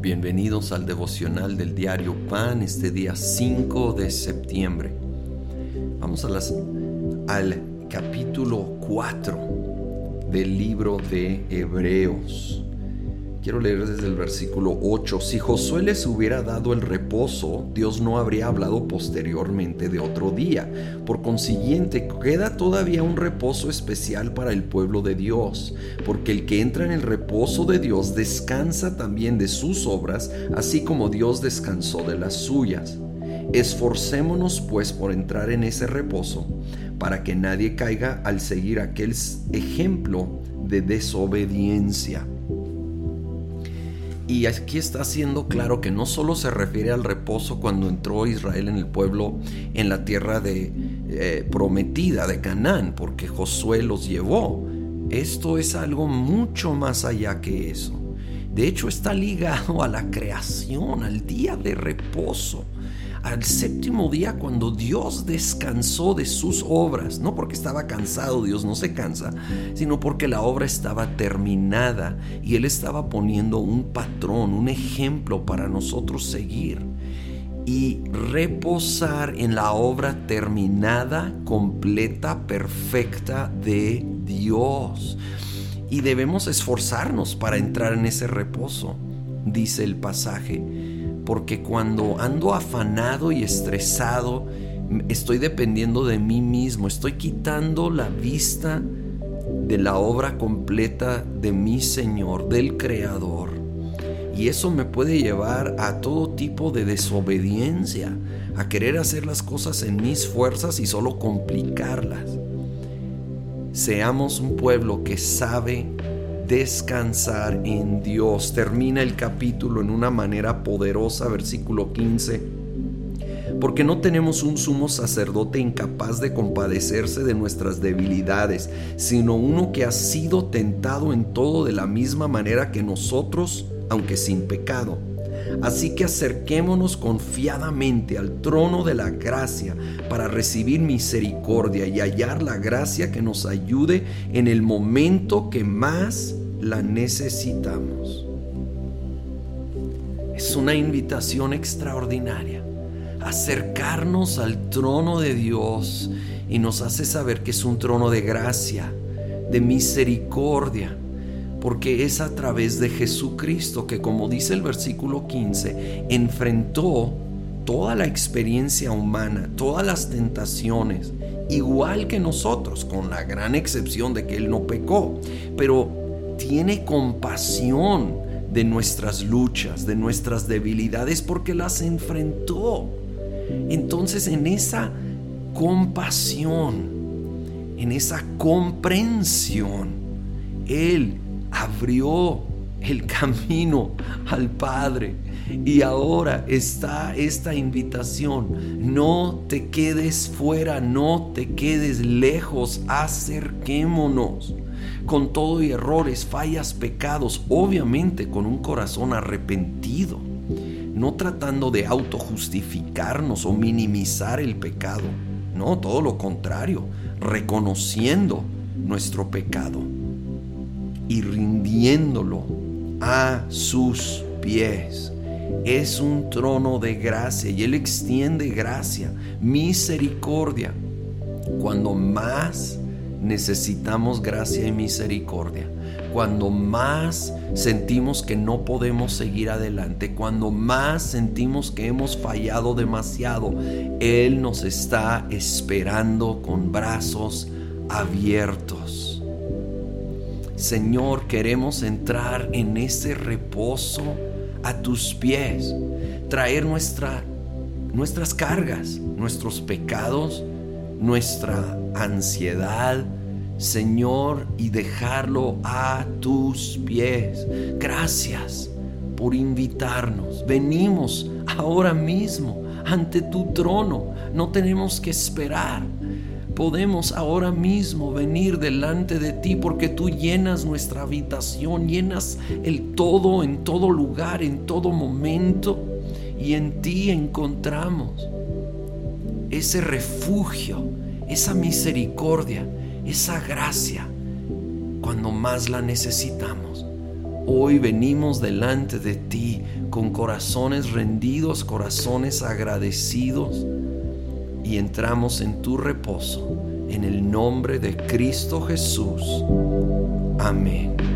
Bienvenidos al devocional del diario Pan este día 5 de septiembre. Vamos a las, al capítulo 4 del libro de Hebreos. Quiero leer desde el versículo 8. Si Josué les hubiera dado el reposo, Dios no habría hablado posteriormente de otro día. Por consiguiente, queda todavía un reposo especial para el pueblo de Dios, porque el que entra en el reposo de Dios descansa también de sus obras, así como Dios descansó de las suyas. Esforcémonos pues por entrar en ese reposo, para que nadie caiga al seguir aquel ejemplo de desobediencia. Y aquí está siendo claro que no solo se refiere al reposo cuando entró Israel en el pueblo en la tierra de, eh, prometida de Canaán, porque Josué los llevó. Esto es algo mucho más allá que eso. De hecho está ligado a la creación, al día de reposo al séptimo día cuando Dios descansó de sus obras, no porque estaba cansado, Dios no se cansa, sino porque la obra estaba terminada y Él estaba poniendo un patrón, un ejemplo para nosotros seguir y reposar en la obra terminada, completa, perfecta de Dios. Y debemos esforzarnos para entrar en ese reposo, dice el pasaje porque cuando ando afanado y estresado, estoy dependiendo de mí mismo, estoy quitando la vista de la obra completa de mi Señor, del Creador. Y eso me puede llevar a todo tipo de desobediencia, a querer hacer las cosas en mis fuerzas y solo complicarlas. Seamos un pueblo que sabe descansar en Dios. Termina el capítulo en una manera poderosa, versículo 15. Porque no tenemos un sumo sacerdote incapaz de compadecerse de nuestras debilidades, sino uno que ha sido tentado en todo de la misma manera que nosotros, aunque sin pecado. Así que acerquémonos confiadamente al trono de la gracia para recibir misericordia y hallar la gracia que nos ayude en el momento que más la necesitamos. Es una invitación extraordinaria. Acercarnos al trono de Dios y nos hace saber que es un trono de gracia, de misericordia, porque es a través de Jesucristo que, como dice el versículo 15, enfrentó toda la experiencia humana, todas las tentaciones, igual que nosotros, con la gran excepción de que Él no pecó, pero tiene compasión de nuestras luchas, de nuestras debilidades, porque las enfrentó. Entonces en esa compasión, en esa comprensión, Él abrió el camino al Padre. Y ahora está esta invitación. No te quedes fuera, no te quedes lejos, acerquémonos. Con todo y errores, fallas, pecados, obviamente con un corazón arrepentido, no tratando de autojustificarnos o minimizar el pecado, no, todo lo contrario, reconociendo nuestro pecado y rindiéndolo a sus pies. Es un trono de gracia y Él extiende gracia, misericordia. Cuando más necesitamos gracia y misericordia. Cuando más sentimos que no podemos seguir adelante, cuando más sentimos que hemos fallado demasiado, Él nos está esperando con brazos abiertos. Señor, queremos entrar en ese reposo a tus pies, traer nuestra, nuestras cargas, nuestros pecados, nuestra ansiedad, Señor, y dejarlo a tus pies. Gracias por invitarnos. Venimos ahora mismo ante tu trono. No tenemos que esperar. Podemos ahora mismo venir delante de ti porque tú llenas nuestra habitación, llenas el todo en todo lugar, en todo momento. Y en ti encontramos ese refugio, esa misericordia, esa gracia cuando más la necesitamos. Hoy venimos delante de ti con corazones rendidos, corazones agradecidos y entramos en tu reposo en el nombre de Cristo Jesús. Amén.